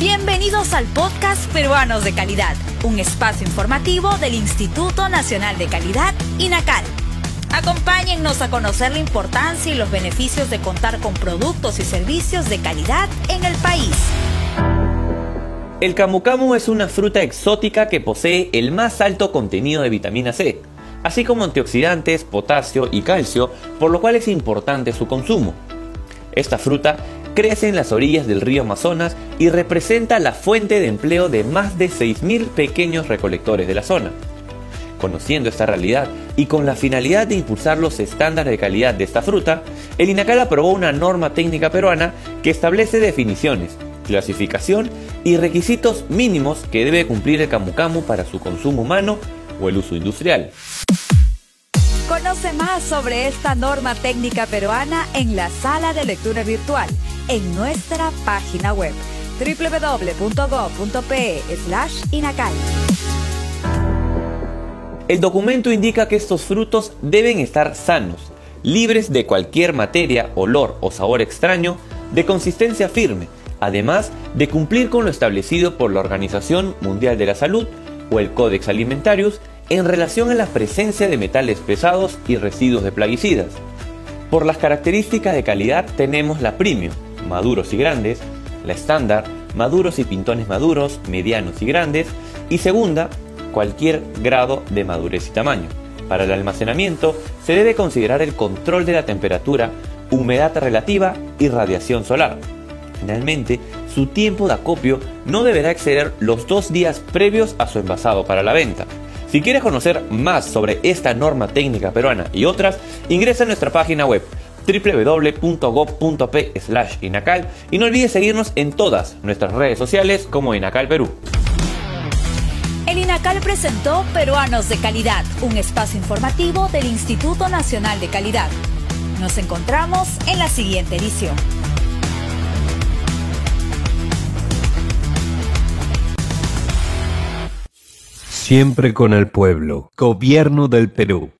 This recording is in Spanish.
Bienvenidos al podcast Peruanos de Calidad, un espacio informativo del Instituto Nacional de Calidad, INACAL. Acompáñennos a conocer la importancia y los beneficios de contar con productos y servicios de calidad en el país. El camu es una fruta exótica que posee el más alto contenido de vitamina C, así como antioxidantes, potasio y calcio, por lo cual es importante su consumo. Esta fruta crece en las orillas del río Amazonas y representa la fuente de empleo de más de 6.000 pequeños recolectores de la zona. Conociendo esta realidad y con la finalidad de impulsar los estándares de calidad de esta fruta, el INACAL aprobó una norma técnica peruana que establece definiciones, clasificación y requisitos mínimos que debe cumplir el camu camu para su consumo humano o el uso industrial. Conoce más sobre esta norma técnica peruana en la sala de lectura virtual en nuestra página web www.go.pe/inacal. El documento indica que estos frutos deben estar sanos, libres de cualquier materia, olor o sabor extraño, de consistencia firme, además de cumplir con lo establecido por la Organización Mundial de la Salud o el Codex Alimentarius en relación a la presencia de metales pesados y residuos de plaguicidas. Por las características de calidad tenemos la premium, maduros y grandes, la estándar, maduros y pintones maduros, medianos y grandes, y segunda, cualquier grado de madurez y tamaño. Para el almacenamiento se debe considerar el control de la temperatura, humedad relativa y radiación solar. Finalmente, su tiempo de acopio no deberá exceder los dos días previos a su envasado para la venta. Si quieres conocer más sobre esta norma técnica peruana y otras, ingresa a nuestra página web www.gov.p inacal y no olvides seguirnos en todas nuestras redes sociales como Inacal Perú. El INACAL presentó Peruanos de Calidad, un espacio informativo del Instituto Nacional de Calidad. Nos encontramos en la siguiente edición. Siempre con el pueblo. Gobierno del Perú.